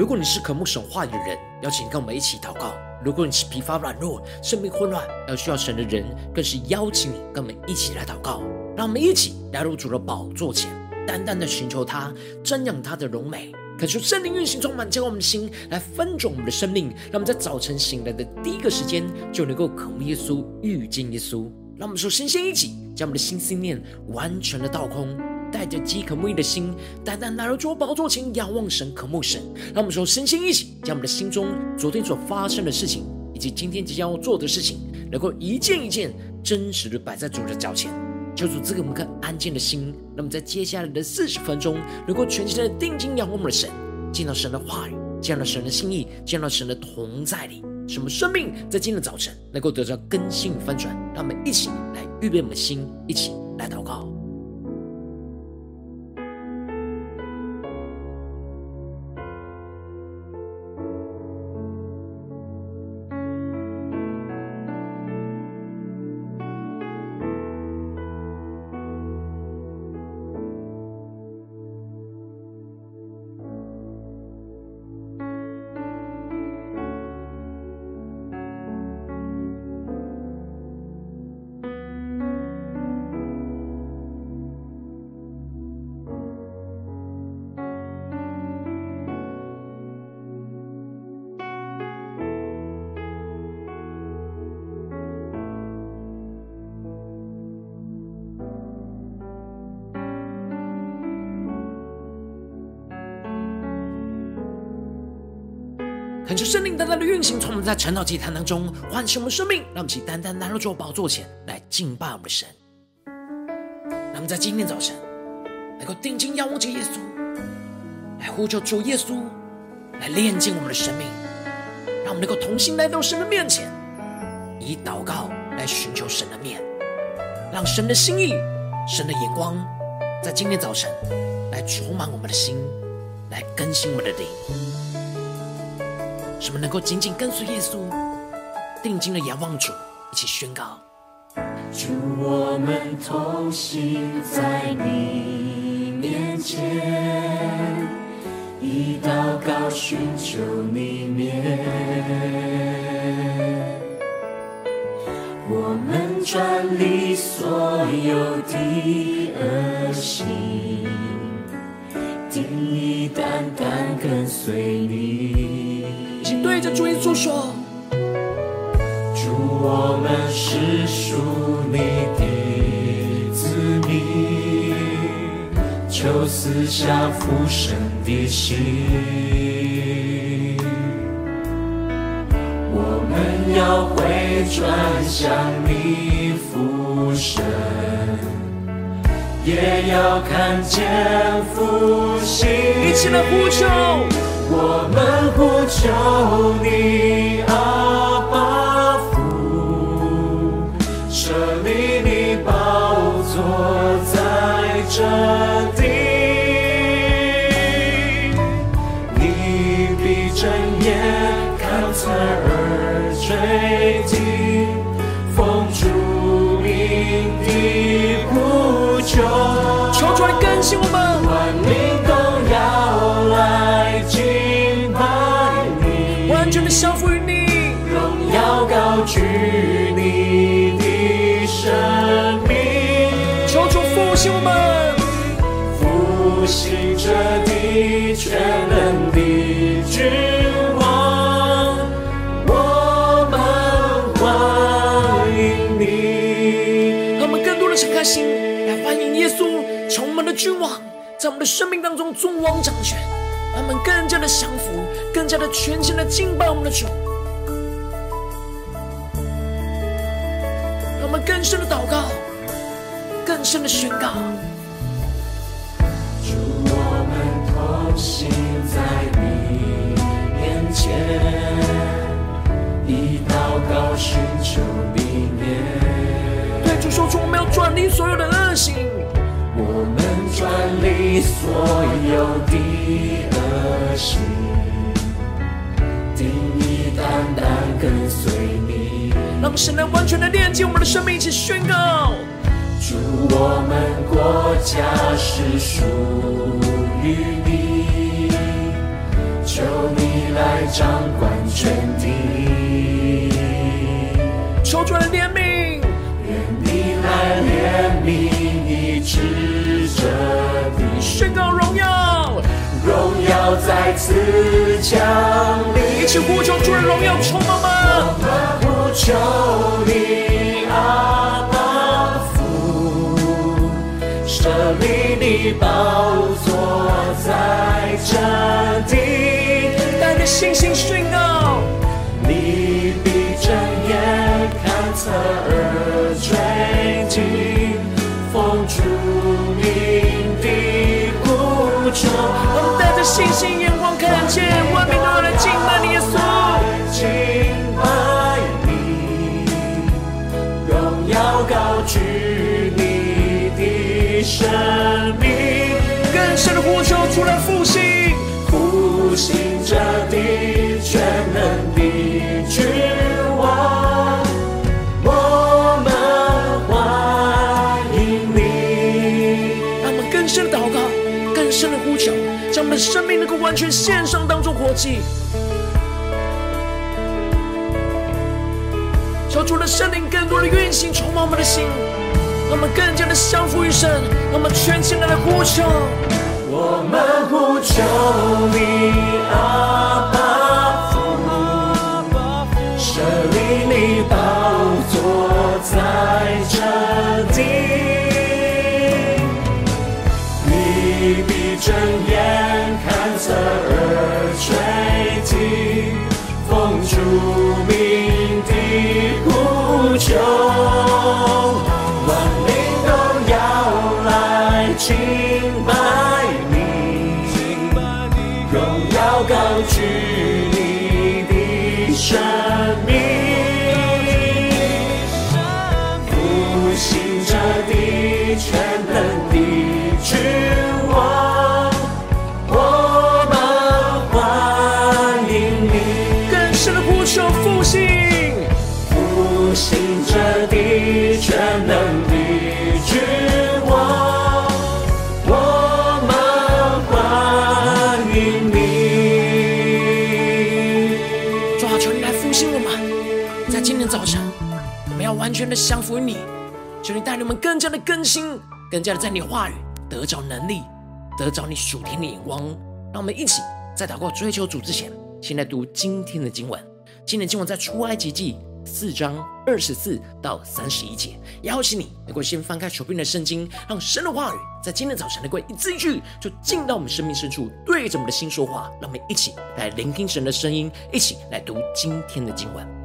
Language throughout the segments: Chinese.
如果你是渴慕神话语的人，邀请跟我们一起祷告；如果你是疲乏软弱、生命混乱而需要神的人，更是邀请你跟我们一起来祷告。让我们一起来入主的宝座前，单单的寻求他，瞻仰他的荣美，恳求圣灵运行充满，将我们的心来分盛我们的生命。让我们在早晨醒来的第一个时间，就能够渴慕耶稣、遇见耶稣。让我们说先先一起将我们的心思念完全的倒空。带着饥渴慕义的心，单单来到主宝座前，仰望神，渴慕神。让我们说，身心一起，将我们的心中昨天所发生的事情，以及今天即将要做的事情，能够一件一件真实的摆在主的脚前，求主赐给我们一颗安静的心。那么在接下来的四十分钟，能够全心的定睛仰望我们的神，见到神的话语，见到神的心意，见到神的同在里，使我们生命在今天的早晨能够得到更新与翻转。让我们一起来预备我们的心，一起来祷告。恳求圣灵单单的运行，从我们在晨祷祭坛当中唤醒我们生命，让我们起单单来到主宝座前来敬拜我们的神。让我们在今天早晨能够定睛仰望着耶稣，来呼求主耶稣来炼净我们的生命，让我们能够同心来到神的面前，以祷告来寻求神的面，让神的心意、神的眼光在今天早晨来充满我们的心，来更新我们的灵。什么能够紧紧跟随耶稣，定睛的仰望主，一起宣告：祝，我们同行在你面前，以祷告寻求你面。我们转离所有的恶行，定意单单跟随你。主耶稣说：“主，我们是属你的子民，求赐下父神的心。我们要回转向你父神，也要看见复兴。”一起来呼求。我们呼求你，阿爸父，设立你宝座在这地，你必睁眼看侧耳垂听，奉主名的呼求，求主来更新我们，你的生命，求主复兴我们，复兴这地全能的君王，我们欢迎你。让我们更多的敞开心来欢迎耶稣，从我们的君王，在我们的生命当中尊王掌权，让我们更加的降服。更加的全心的敬拜我们的主，更深的祷告，更深的宣告。祝，我们同行在你面前，以祷告寻求你面。对主说出，我们要转离所有的恶行，我们转离所有的恶行。定意单单跟随你，让神来完全的炼净我们的生命，一起宣告：主，我们国家是属于你，求求你来掌管全地，求主来怜悯，愿你来怜悯你指着地，宣告荣耀，荣耀再次降临，一起呼求主的荣耀充满吗？求你阿爸父，舍利你宝座在这地，带着信心宣告，你闭着眼看侧耳垂听，奉主名的呼求。带着信心眼光看见，万民更深的呼求出来复兴，复兴这地全能的君王，我们欢迎你。让我们更深的祷告，更深的呼求，将我们的生命能够完全献上，当作活祭。求主的圣灵更多的运行，充满我们的心，让我们更加的相服于神，让我们全心的来呼求。我们呼求你，阿爸父，设立你宝座在这地，你闭睁眼看侧耳垂听，奉主名的呼求，的降服于你，求你带领我们更加的更新，更加的在你话语得着能力，得着你属天的眼光。让我们一起在祷告追求主之前，先来读今天的经文。今天经文在出埃及记四章二十四到三十一节。邀请你能够先翻开手边的圣经，让神的话语在今天早晨能够一字一句就进到我们生命深处，对着我们的心说话。让我们一起来聆听神的声音，一起来读今天的经文。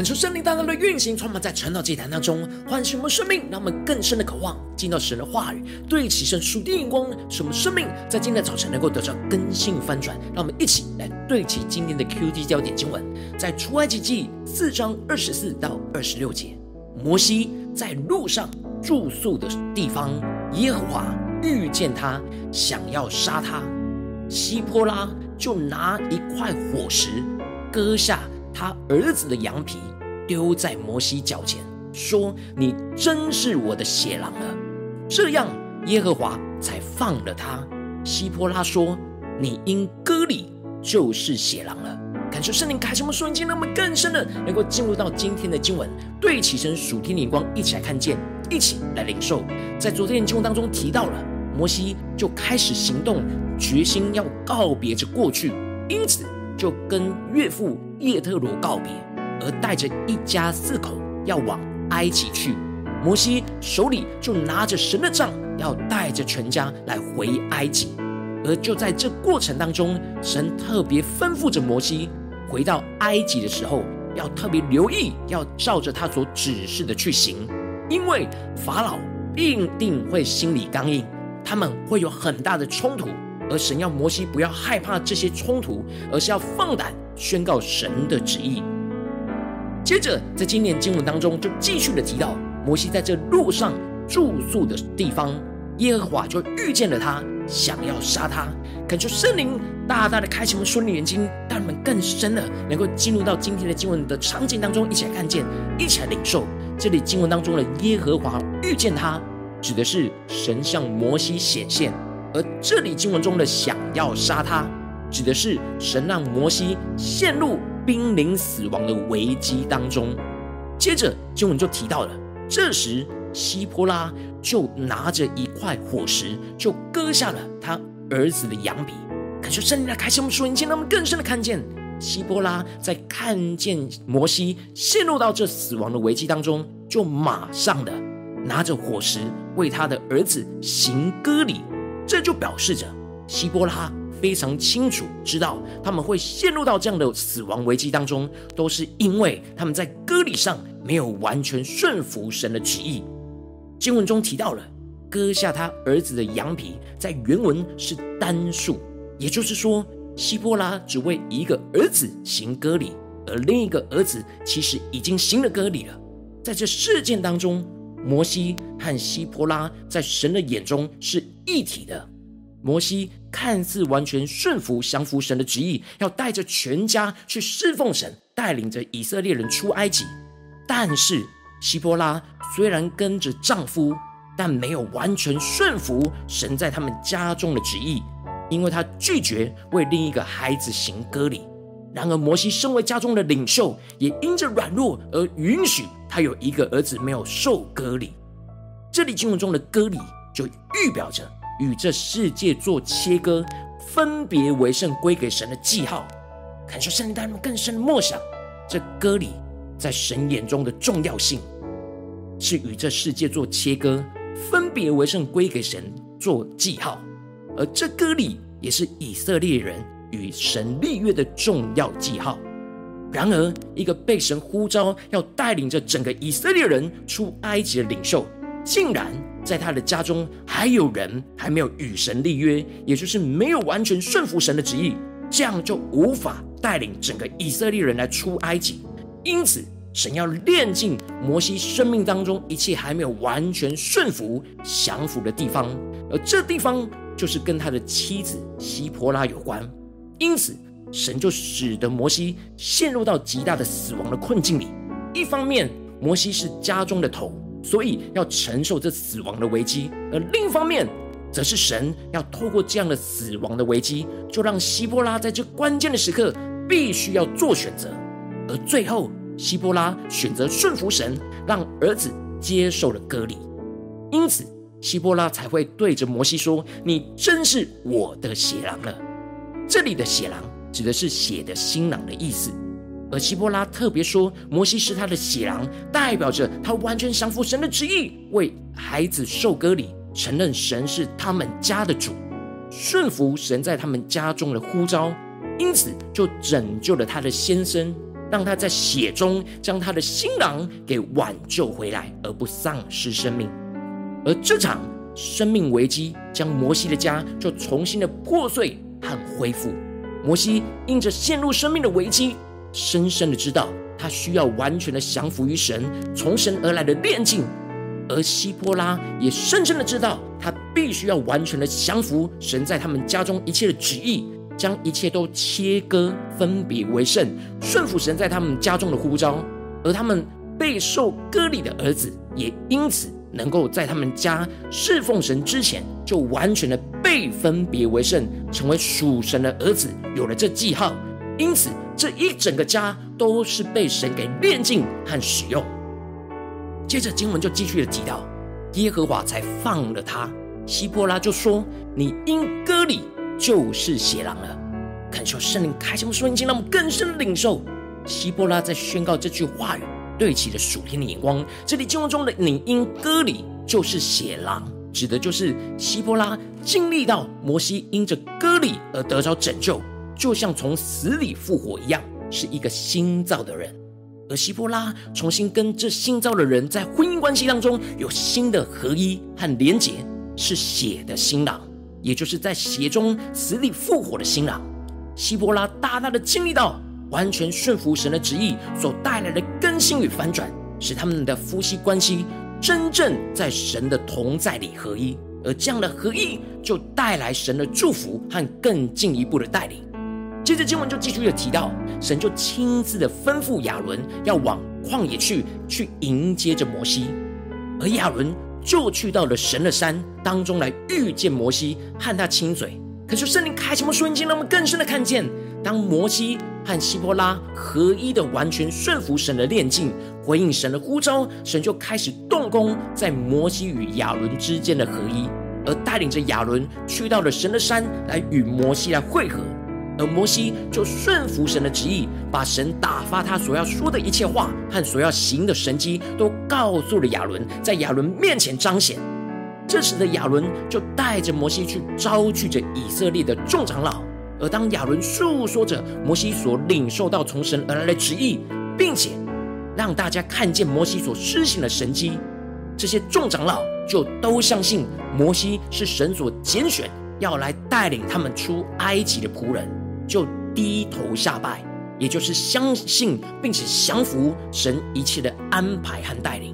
恳求圣灵大大的运行，充满在晨祷祭坛当中，唤醒我们生命，让我们更深的渴望进到神的话语，对齐神属天眼光，使我们生命在今天的早晨能够得到更新翻转。让我们一起来对齐今天的 QD 焦点经文，在出埃及记四章二十四到二十六节，摩西在路上住宿的地方，耶和华遇见他，想要杀他，西波拉就拿一块火石割下。他儿子的羊皮丢在摩西脚前，说：“你真是我的血狼了。”这样，耶和华才放了他。希波拉说：“你因割礼就是血狼了。”感受圣灵开启我们属灵眼睛，让我们更深的能够进入到今天的经文，对齐神属天的眼光，一起来看见，一起来领受。在昨天的经文当中提到了，摩西就开始行动，决心要告别着过去，因此就跟岳父。叶特罗告别，而带着一家四口要往埃及去。摩西手里就拿着神的杖，要带着全家来回埃及。而就在这过程当中，神特别吩咐着摩西，回到埃及的时候，要特别留意，要照着他所指示的去行，因为法老必定会心里刚硬，他们会有很大的冲突。而神要摩西不要害怕这些冲突，而是要放胆。宣告神的旨意。接着，在今年经文当中，就继续的提到摩西在这路上住宿的地方，耶和华就遇见了他，想要杀他。恳求圣灵大大的开启我们属灵的眼睛，让我们更深的能够进入到今天的经文的场景当中，一起来看见，一起来领受。这里经文当中的耶和华遇见他，指的是神向摩西显现；而这里经文中的想要杀他。指的是神让摩西陷入濒临死亡的危机当中。接着经文就提到了，这时希波拉就拿着一块火石，就割下了他儿子的羊皮。感谢圣灵来开启我们属灵眼睛，让我们更深的看见希波拉在看见摩西陷入到这死亡的危机当中，就马上的拿着火石为他的儿子行割礼。这就表示着希波拉。非常清楚知道他们会陷入到这样的死亡危机当中，都是因为他们在割礼上没有完全顺服神的旨意。经文中提到了割下他儿子的羊皮，在原文是单数，也就是说，希波拉只为一个儿子行割礼，而另一个儿子其实已经行了割礼了。在这事件当中，摩西和希波拉在神的眼中是一体的。摩西看似完全顺服、降服神的旨意，要带着全家去侍奉神，带领着以色列人出埃及。但是希波拉虽然跟着丈夫，但没有完全顺服神在他们家中的旨意，因为他拒绝为另一个孩子行割礼。然而摩西身为家中的领袖，也因着软弱而允许他有一个儿子没有受割礼。这里经文中的割礼就预表着。与这世界做切割，分别为圣归给神的记号，感受圣灵带领更深的默想，这割礼在神眼中的重要性，是与这世界做切割，分别为圣归给神做记号，而这割礼也是以色列人与神立约的重要记号。然而，一个被神呼召要带领着整个以色列人出埃及的领袖，竟然。在他的家中还有人还没有与神立约，也就是没有完全顺服神的旨意，这样就无法带领整个以色列人来出埃及。因此，神要炼净摩西生命当中一切还没有完全顺服降服的地方，而这地方就是跟他的妻子希波拉有关。因此，神就使得摩西陷入到极大的死亡的困境里。一方面，摩西是家中的头。所以要承受这死亡的危机，而另一方面，则是神要透过这样的死亡的危机，就让希波拉在这关键的时刻必须要做选择。而最后，希波拉选择顺服神，让儿子接受了割礼。因此，希波拉才会对着摩西说：“你真是我的血狼了。”这里的血狼指的是血的新郎的意思。而希波拉特别说，摩西是他的血狼，代表着他完全降服神的旨意，为孩子受割礼，承认神是他们家的主，顺服神在他们家中的呼召，因此就拯救了他的先生，让他在血中将他的新郎给挽救回来，而不丧失生命。而这场生命危机将摩西的家就重新的破碎和恢复。摩西因着陷入生命的危机，深深的知道他需要完全的降服于神，从神而来的炼净。而西波拉也深深的知道，他必须要完全的降服神在他们家中一切的旨意，将一切都切割，分别为圣，顺服神在他们家中的呼召。而他们备受割礼的儿子，也因此能够在他们家侍奉神之前，就完全的被分别为圣，成为属神的儿子，有了这记号。因此，这一整个家都是被神给炼净和使用。接着经文就继续的提到，耶和华才放了他。希波拉就说：“你因割礼就是血狼了。”恳求圣灵开启我们属灵眼睛，让我们更深领受。希波拉在宣告这句话语，对齐了属天的眼光。这里经文中的“你因割礼就是血狼”，指的就是希波拉经历到摩西因着割礼而得着拯救，就像从死里复活一样，是一个新造的人。而希波拉重新跟这新造的人在婚姻关系当中有新的合一和连结，是血的新郎，也就是在血中死里复活的新郎。希波拉大大的经历到完全顺服神的旨意所带来的更新与反转，使他们的夫妻关系真正在神的同在里合一，而这样的合一就带来神的祝福和更进一步的带领。接着经文就继续的提到，神就亲自的吩咐亚伦要往旷野去，去迎接着摩西，而亚伦就去到了神的山当中来遇见摩西，和他亲嘴。可是圣灵开什么瞬间，让我们更深的看见，当摩西和希波拉合一的完全顺服神的炼净，回应神的呼召，神就开始动工在摩西与亚伦之间的合一，而带领着亚伦去到了神的山来与摩西来会合。而摩西就顺服神的旨意，把神打发他所要说的一切话和所要行的神迹，都告诉了亚伦，在亚伦面前彰显。这时的亚伦就带着摩西去招聚着以色列的众长老。而当亚伦述说着摩西所领受到从神而来的旨意，并且让大家看见摩西所施行的神迹，这些众长老就都相信摩西是神所拣选，要来带领他们出埃及的仆人。就低头下拜，也就是相信并且降服神一切的安排和带领。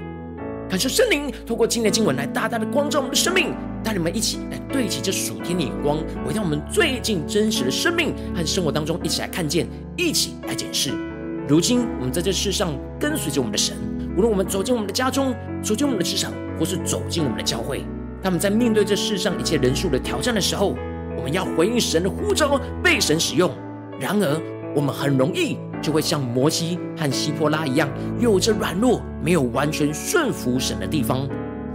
感谢圣灵透过今天的经文来大大的光照我们的生命，带你们一起来对齐这属天的眼光，回到我们最近真实的生命和生活当中，一起来看见，一起来检视。如今我们在这世上跟随着我们的神，无论我们走进我们的家中，走进我们的职场，或是走进我们的教会，他们在面对这世上一切人数的挑战的时候。我们要回应神的呼召，被神使用。然而，我们很容易就会像摩西和西波拉一样，有着软弱、没有完全顺服神的地方，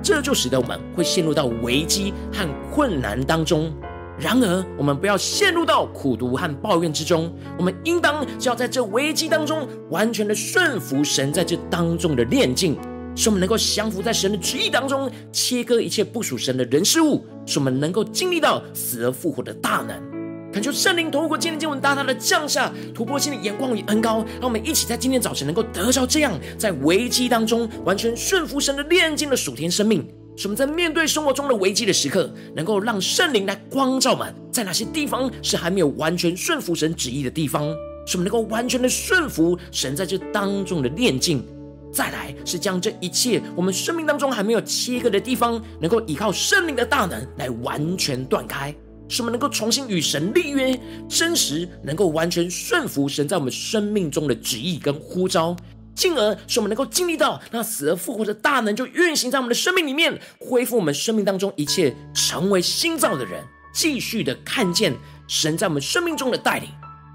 这就使得我们会陷入到危机和困难当中。然而，我们不要陷入到苦读和抱怨之中，我们应当就要在这危机当中，完全的顺服神在这当中的炼净。使我们能够降服在神的旨意当中，切割一切不属神的人事物，使我们能够经历到死而复活的大能。恳求圣灵透过今天经文大大的降下突破性的眼光与恩膏，让我们一起在今天早晨能够得着这样在危机当中完全顺服神的炼净的属天生命。使我们在面对生活中的危机的时刻，能够让圣灵来光照们，在哪些地方是还没有完全顺服神旨意的地方，使我们能够完全的顺服神在这当中的炼净。再来是将这一切我们生命当中还没有切割的地方，能够依靠圣灵的大能来完全断开，使我们能够重新与神立约，真实能够完全顺服神在我们生命中的旨意跟呼召，进而使我们能够经历到那死而复活的大能就运行在我们的生命里面，恢复我们生命当中一切，成为新造的人，继续的看见神在我们生命中的带领，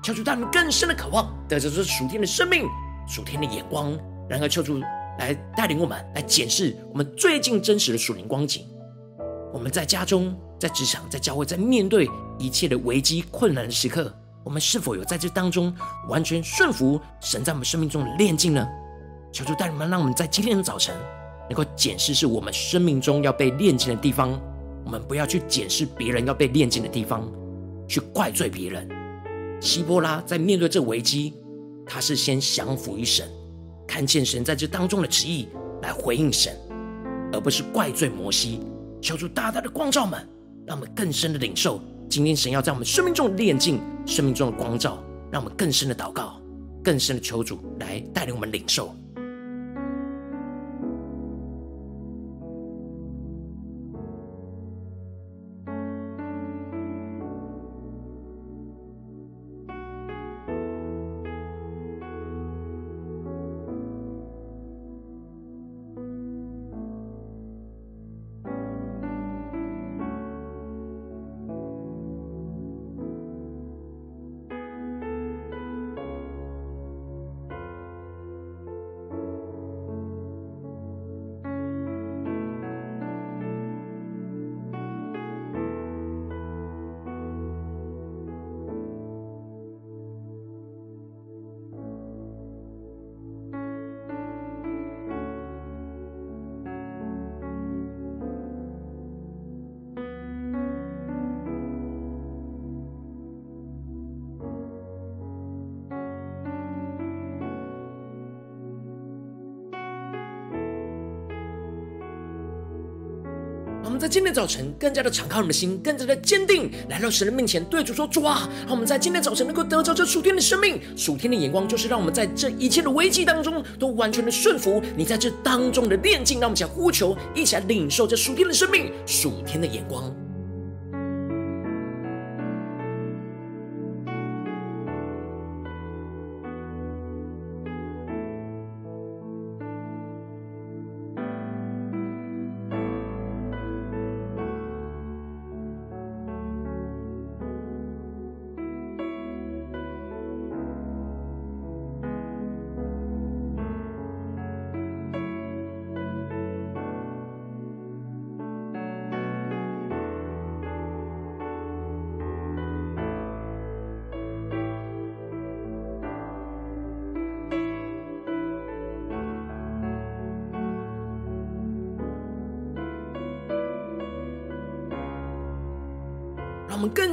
求主他们更深的渴望，得着这属天的生命、属天的眼光。然而，求主来带领我们来检视我们最近真实的属灵光景。我们在家中、在职场、在教会，在面对一切的危机困难的时刻，我们是否有在这当中完全顺服神在我们生命中的炼净呢？求主带领我们，让我们在今天的早晨能够检视是我们生命中要被炼净的地方。我们不要去检视别人要被炼净的地方，去怪罪别人。希波拉在面对这危机。他是先降服于神，看见神在这当中的旨意来回应神，而不是怪罪摩西。求主大大的光照们，让我们更深的领受今天神要在我们生命中的炼净，生命中的光照，让我们更深的祷告，更深的求主来带领我们领受。早晨，更加的敞开我们的心，更加的坚定，来到神的面前，对主说：“主啊，让我们在今天早晨能够得着这属天的生命。属天的眼光，就是让我们在这一切的危机当中，都完全的顺服你在这当中的炼境。让我们想呼求，一起来领受这属天的生命，属天的眼光。”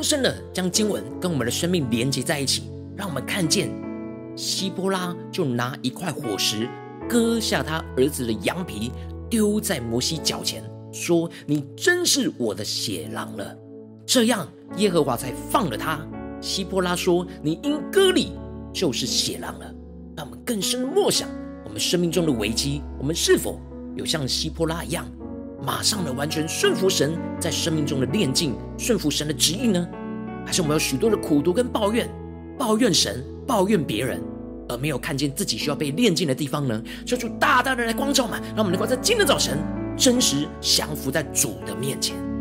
深的将经文跟我们的生命连接在一起，让我们看见希波拉就拿一块火石割下他儿子的羊皮，丢在摩西脚前，说：“你真是我的血狼了。”这样耶和华才放了他。希波拉说：“你因割礼就是血狼了。”让我们更深的默想我们生命中的危机，我们是否有像希波拉一样？马上的完全顺服神在生命中的炼境，顺服神的旨意呢？还是我们有许多的苦读跟抱怨，抱怨神，抱怨别人，而没有看见自己需要被炼境的地方呢？求主大大的来光照嘛，让我们能够在今天早晨真实降服在主的面前。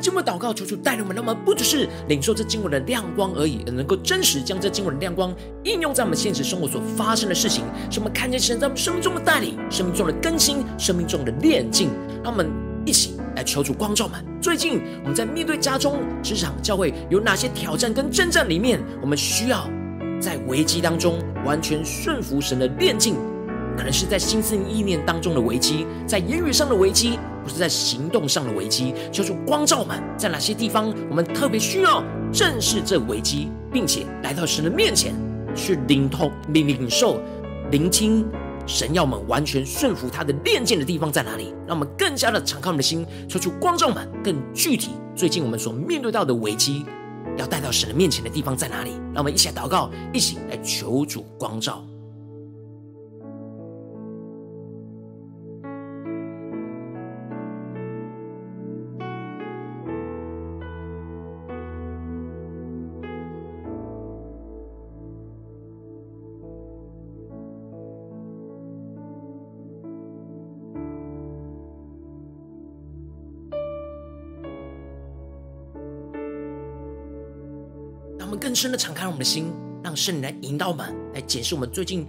经文祷告，求主带领我们，让我们不只是领受这经文的亮光而已，而能够真实将这经文的亮光应用在我们现实生活所发生的事情，使我们看见神在我们生命中的带领、生命中的更新、生命中的炼净。让我们一起来求主光照们。最近我们在面对家中、职场、教会有哪些挑战跟征战里面，我们需要在危机当中完全顺服神的炼净。可能是在心思意念当中的危机，在言语上的危机，不是在行动上的危机。求主光照们，在哪些地方我们特别需要正视这危机，并且来到神的面前去领通、领领受、聆听神要我们完全顺服他的炼剑的地方在哪里？让我们更加的敞开我们的心，求主光照们更具体。最近我们所面对到的危机，要带到神的面前的地方在哪里？让我们一起来祷告，一起来求主光照。深的敞开我们的心，让圣灵来引导我们，来检视我们最近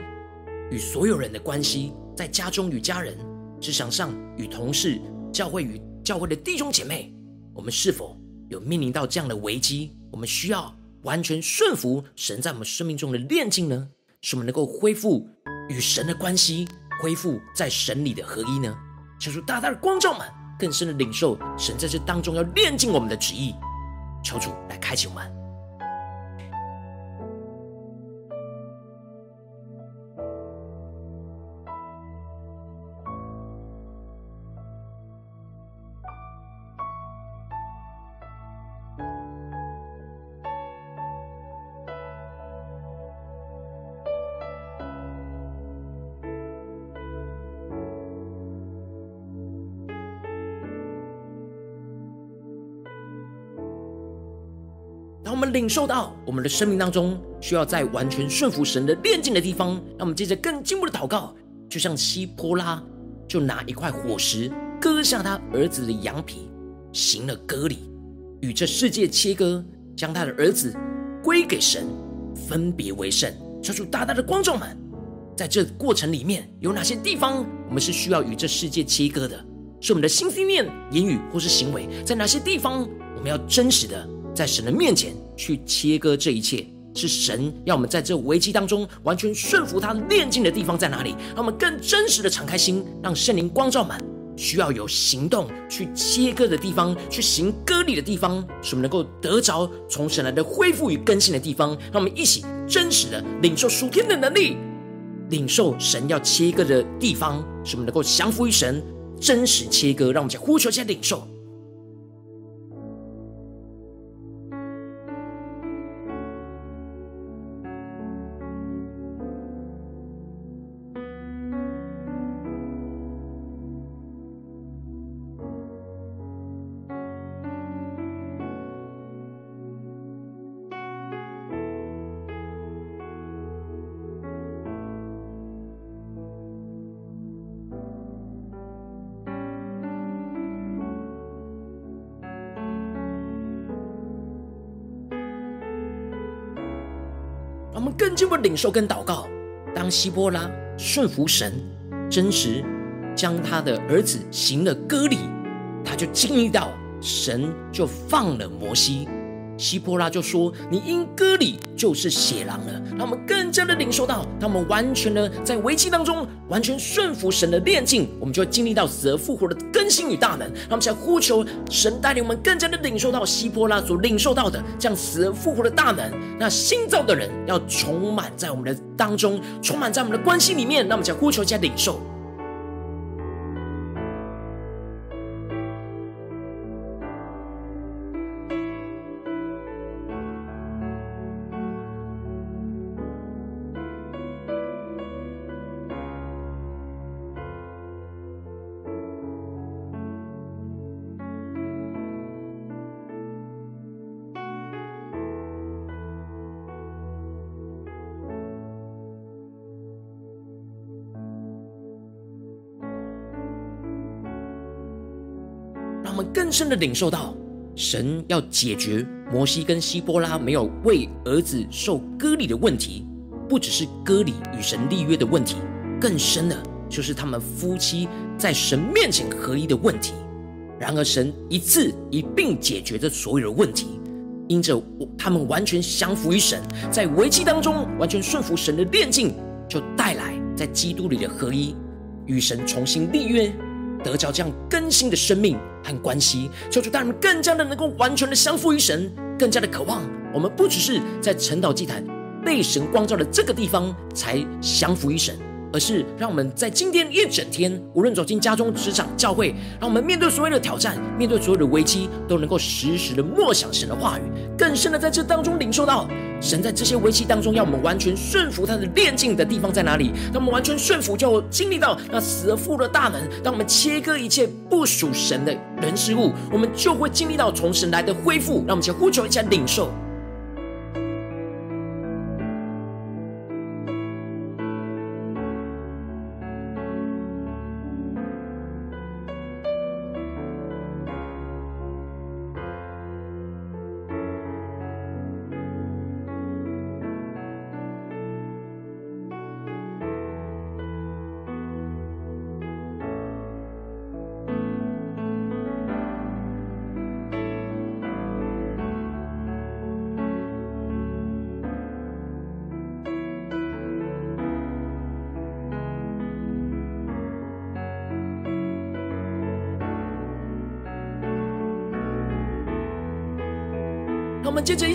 与所有人的关系，在家中与家人、职场上与同事、教会与教会的弟兄姐妹，我们是否有面临到这样的危机？我们需要完全顺服神在我们生命中的炼净呢？使我们能够恢复与神的关系，恢复在神里的合一呢？求主大大的光照们，更深的领受神在这当中要炼净我们的旨意。求主来开启我们。领受到我们的生命当中需要在完全顺服神的炼净的地方，让我们接着更进步的祷告，就像希波拉就拿一块火石割下他儿子的羊皮，行了割礼，与这世界切割，将他的儿子归给神，分别为圣。求主大大的光照们，在这过程里面有哪些地方我们是需要与这世界切割的？是我们的心、思念、言语或是行为，在哪些地方我们要真实的？在神的面前去切割这一切，是神要我们在这危机当中完全顺服他炼净的地方在哪里？让我们更真实的敞开心，让圣灵光照满。需要有行动去切割的地方，去行割礼的地方，使我们能够得着从神来的恢复与更新的地方。让我们一起真实的领受属天的能力，领受神要切割的地方，使我们能够降服于神，真实切割。让我们再呼求一下领受。领受跟祷告，当希波拉顺服神，真实将他的儿子行了割礼，他就经历到神就放了摩西。希波拉就说：“你因割礼就是血狼了。”让我们更加的领受到，当我们完全的在危机当中，完全顺服神的炼净，我们就会经历到死而复活的更新与大能。让我们想呼求神带领我们更加的领受到希波拉所领受到的这样死而复活的大能。那新造的人要充满在我们的当中，充满在我们的关系里面。让我们想呼求加领受。更深的领受到，神要解决摩西跟西波拉没有为儿子受割礼的问题，不只是割礼与神立约的问题，更深的就是他们夫妻在神面前合一的问题。然而，神一次一并解决这所有的问题，因着他们完全降服于神，在危机当中完全顺服神的炼净，就带来在基督里的合一，与神重新立约。得着这样更新的生命和关系，求主带我们更加的能够完全的降服于神，更加的渴望。我们不只是在晨祷祭坛被神光照的这个地方才降服于神。而是让我们在今天一整天，无论走进家中、职场、教会，让我们面对所有的挑战，面对所有的危机，都能够时时的默想神的话语，更深的在这当中领受到神在这些危机当中要我们完全顺服他的炼境的地方在哪里？当我们完全顺服，就经历到那死而复的大能。当我们切割一切不属神的人事物，我们就会经历到从神来的恢复。让我们先呼求一下领受。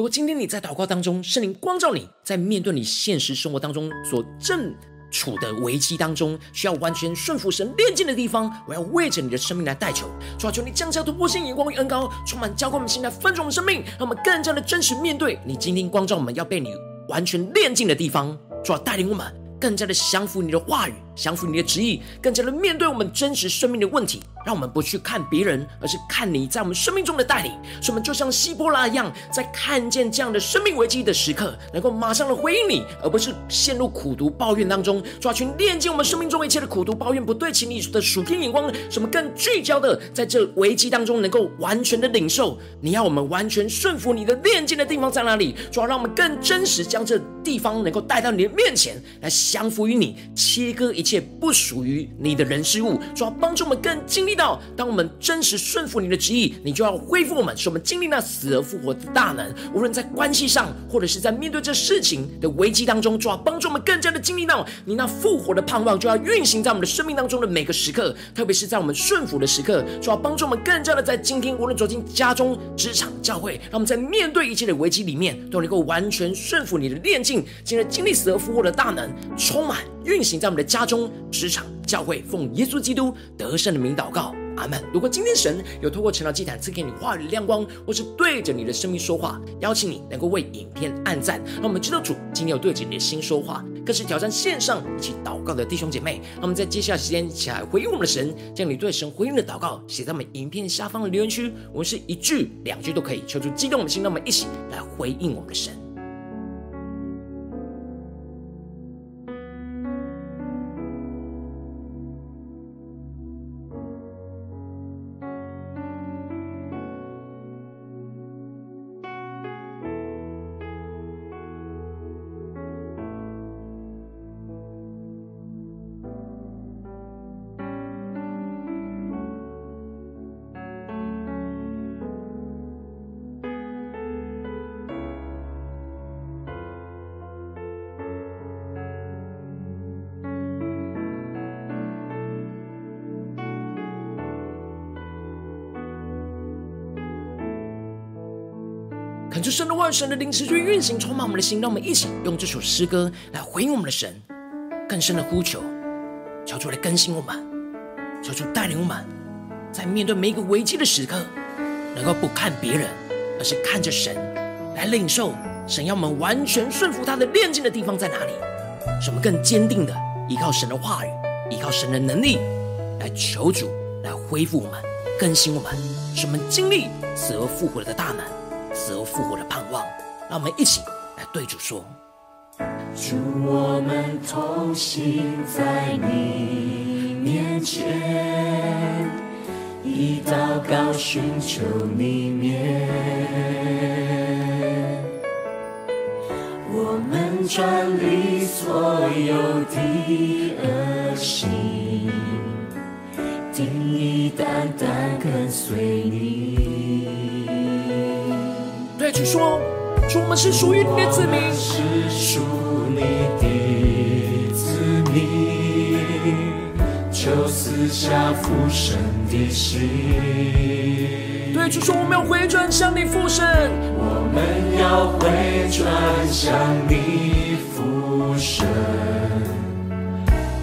如果今天你在祷告当中，圣灵光照你在面对你现实生活当中所正处的危机当中，需要完全顺服神炼净的地方，我要为着你的生命来代求，主啊，求你降下突破性眼光与恩膏，充满浇灌我们心来分盛我们生命，让我们更加的真实面对你今天光照我们要被你完全炼净的地方，主啊，带领我们更加的降服你的话语。降服你的旨意，更加的面对我们真实生命的问题，让我们不去看别人，而是看你在我们生命中的带领。使我们就像希波拉一样，在看见这样的生命危机的时刻，能够马上的回应你，而不是陷入苦读抱怨当中。抓去炼净我们生命中一切的苦读抱怨，不对齐你的属天眼光，什么更聚焦的在这危机当中，能够完全的领受。你要我们完全顺服你的炼净的地方在哪里？主要让我们更真实将这地方能够带到你的面前来降服于你，切割一切。且不属于你的人事物，主要帮助我们更经历到，当我们真实顺服你的旨意，你就要恢复我们，使我们经历那死而复活的大能。无论在关系上，或者是在面对这事情的危机当中，主要帮助我们更加的经历到你那复活的盼望，就要运行在我们的生命当中的每个时刻，特别是在我们顺服的时刻，主要帮助我们更加的在今天，无论走进家中、职场、教会，让我们在面对一切的危机里面，都能够完全顺服你的炼净，进而经历死而复活的大能，充满。运行在我们的家中、职场、教会，奉耶稣基督得胜的名祷告，阿门。如果今天神有透过晨祷祭坛赐给你话语的亮光，或是对着你的生命说话，邀请你能够为影片按赞，让我们知道主今天有对着你的心说话，更是挑战线上一起祷告的弟兄姐妹。那我们在接下来时间一起来回应我们的神，将你对神回应的祷告写在我们影片下方的留言区，我们是一句两句都可以，求主激动的心，让我们一起来回应我们的神。恳求神的万，神的灵持续运行，充满我们的心。让我们一起用这首诗歌来回应我们的神，更深的呼求，求主来更新我们，求主带领我们，在面对每一个危机的时刻，能够不看别人，而是看着神来领受。神要我们完全顺服他的炼净的地方在哪里？使我们更坚定的依靠神的话语，依靠神的能力来求主来恢复我们，更新我们，使我们经历死而复活的大能。死而复活的盼望，让我们一起来对主说：主，我们同行在你面前，以祷告寻求你面，我们转离所有的恶行，定意单单跟随你。主说：“主，我们是属于你的子民，是属你的子民，就赐下父神的心。对，主说，我们要回转向你父神，我们要回转向你父神，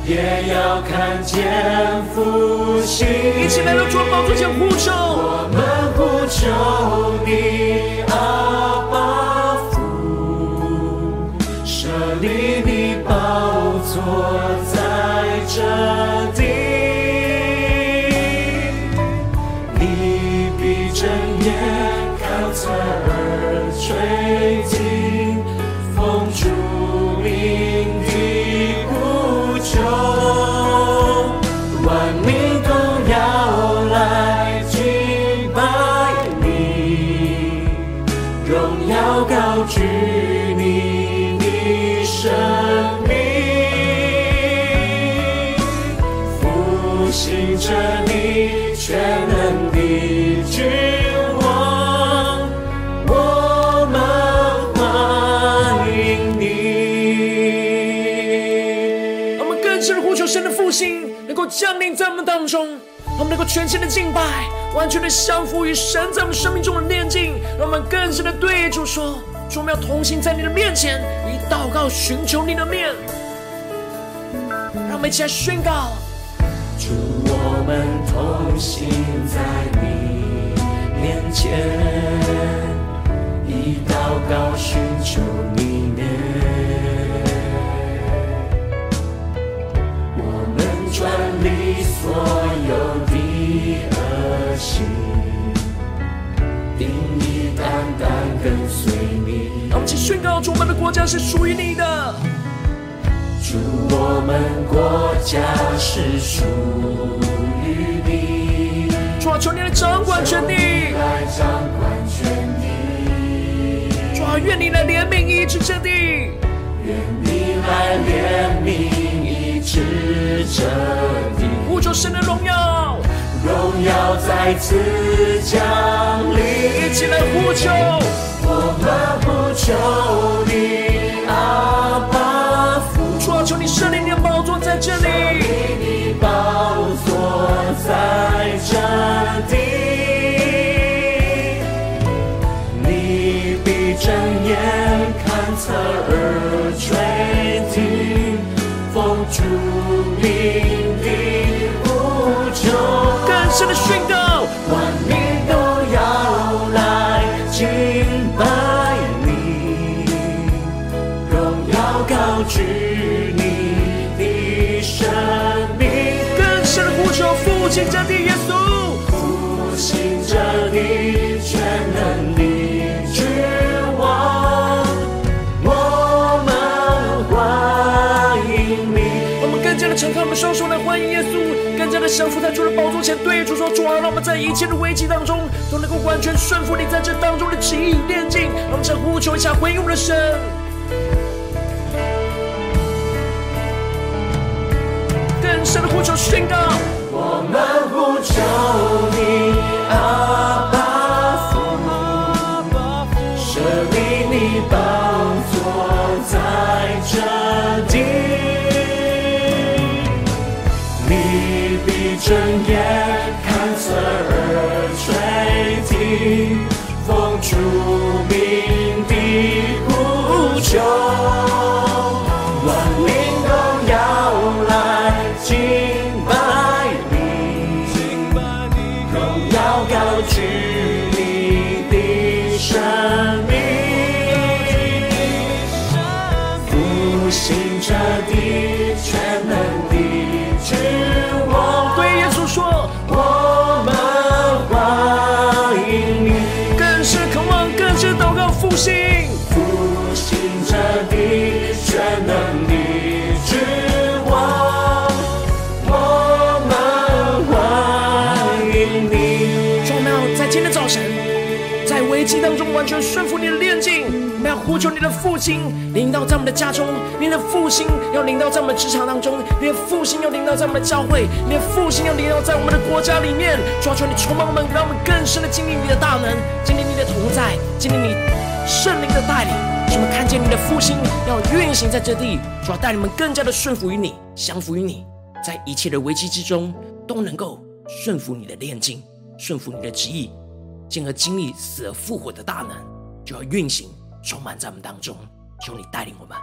也要看见复兴。一起来到主宝座前呼求，我们呼求你，降临在我们当中，让我们能够全新的敬拜，完全的降服于神在我们生命中的炼境。让我们更深的对主说：主，我们要同行在你的面前，以祷告寻求你的面。让我们一起来宣告。主，我们同行跟随你。让我们宣告：主，我们的国家是属于你的。主，我们国家是属于你。主啊，求你来掌管全地。来掌管全地。主啊，愿你来怜悯医治这地。愿你来怜悯医治这地。呼求神的荣耀，荣耀再次降临。一起来呼求，我们呼求你，阿爸父。主啊，求你设立你的宝座在这里。你的宝座在这里，你闭着眼看侧耳垂听，奉主名的呼求，更深的复兴这地，耶稣，复兴这地，全能的君王，我们欢迎你。我们更加的敞开我们双手来欢迎耶稣，更加的降服在主的宝座前，对主说：主啊，让我们在一切的危机当中，都能够完全顺服你在这当中的旨意炼净。让我们再呼求一下，回应我们的神。更深的呼求宣告，我我们呼求你，啊。完全顺服你的炼净。我们要呼求你的复兴领到在我们的家中，你的复兴要领到在我们的职场当中，你的复兴要领到在我们的教会，你的复兴要领到在我们的国家里面。主啊，求你充满我们，让我们更深的经历你的大能，经历你的同在，经历你圣灵的带领。使我们看见你的复兴要运行在这地，主要带你们更加的顺服于你，降服于你，在一切的危机之中都能够顺服你的炼净，顺服你的旨意，进而经历死而复活的大能，就要运行充满在我们当中。求你带领我们。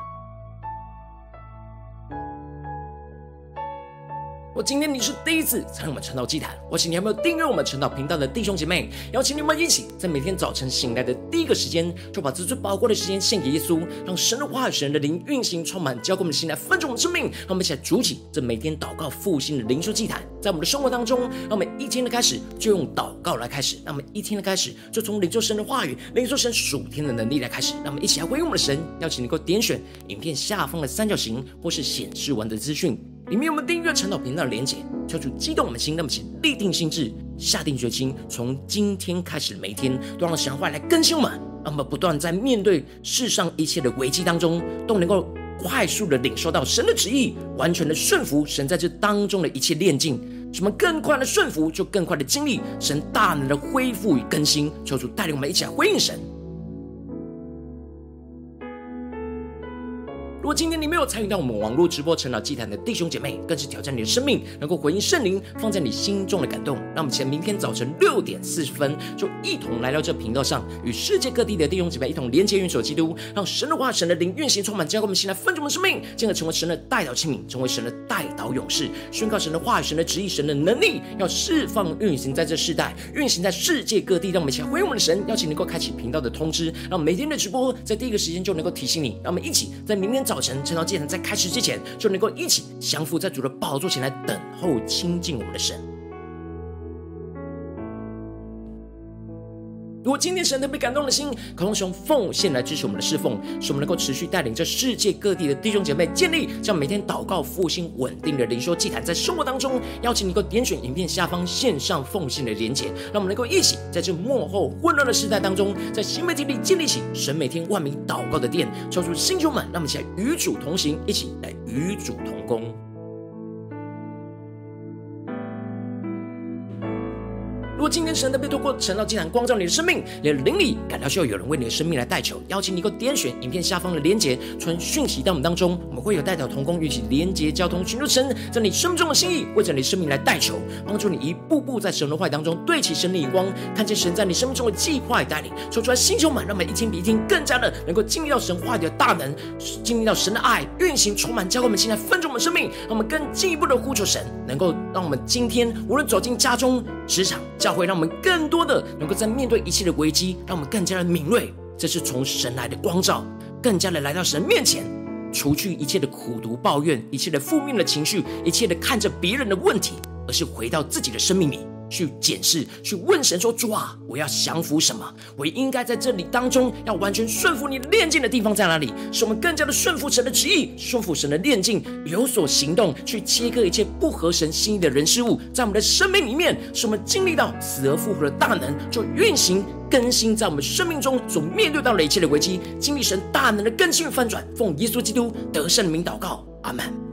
我今天你是第一次参与我们晨祷祭坛，我请你有没有订阅我们晨祷频道的弟兄姐妹？邀请你们一起在每天早晨醒来的第一个时间，就把这最宝贵的时间献给耶稣，让神的话语、神的灵运行充满，交给我们的心来分盛我们生命。让我们一起来筑起这每天祷告复兴的灵修祭坛，在我们的生活当中，让我们一天的开始就用祷告来开始，让我们一天的开始就从领受神的话语、领受神属天的能力来开始。让我们一起来回应我们的神。邀请你能够点选影片下方的三角形，或是显示完的资讯。里面有我们订阅陈祷频道的连结，求主激动我们心，那么请立定心志，下定决心，从今天开始每一天都让神话来更新我们，让我们不断在面对世上一切的危机当中，都能够快速的领受到神的旨意，完全的顺服神在这当中的一切炼境。什么更快的顺服，就更快的经历神大能的恢复与更新。求主带领我们一起来回应神。今天你没有参与到我们网络直播晨祷祭坛的弟兄姐妹，更是挑战你的生命，能够回应圣灵放在你心中的感动。让我们在明天早晨六点四十分，就一同来到这频道上，与世界各地的弟兄姐妹一同连接、运手基督，让神的话、神的灵运行充满，交给我们，现在分盛我们生命，进而成为神的代祷器皿，成为神的代祷勇士，宣告神的话、神的旨意、神的能力，要释放运行在这世代，运行在世界各地。让我们一起来回应我们的神，邀请能够开启频道的通知，让每天的直播在第一个时间就能够提醒你。让我们一起在明天。早晨，晨祷祭坛在开始之前，就能够一起降服在主的宝座前来等候亲近我们的神。如果今天神特别感动的心，渴望使用奉献来支持我们的侍奉，使我们能够持续带领这世界各地的弟兄姐妹建立这样每天祷告复兴稳定的灵修祭坛，在生活当中，邀请你能够点选影片下方线上奉献的连结，让我们能够一起在这幕后混乱的时代当中，在新媒体里建立起神每天万名祷告的殿，抽出星球们，让我们一起来与主同行，一起来与主同工。如果今天神的被透过晨祷祭坛光照你的生命，你的灵里感到需要有人为你的生命来代求，邀请你够点选影片下方的连结，传讯息到我们当中，我们会有代表同工，与其连结交通，寻求神在你生命中的心意，为着你的生命来代求，帮助你一步步在神的话语当中对齐神的眼光，看见神在你生命中的计划与带领，说出来星球满，让我们一天比一天更加的能够经历到神话语的大能，经历到神的爱运行充满，教给我们现在分盛我们生命，让我们更进一步的呼求神，能够让我们今天无论走进家中、职场、教会让我们更多的能够在面对一切的危机，让我们更加的敏锐，这是从神来的光照，更加的来到神面前，除去一切的苦毒抱怨，一切的负面的情绪，一切的看着别人的问题，而是回到自己的生命里。去检视，去问神说：“主啊，我要降服什么？我应该在这里当中要完全顺服你炼净的地方在哪里？使我们更加的顺服神的旨意，顺服神的炼净，有所行动，去切割一切不合神心意的人事物，在我们的生命里面，使我们经历到死而复活的大能，就运行更新在我们生命中所面对到的一切的危机，经历神大能的更新与翻转。奉耶稣基督得胜的名祷告，阿门。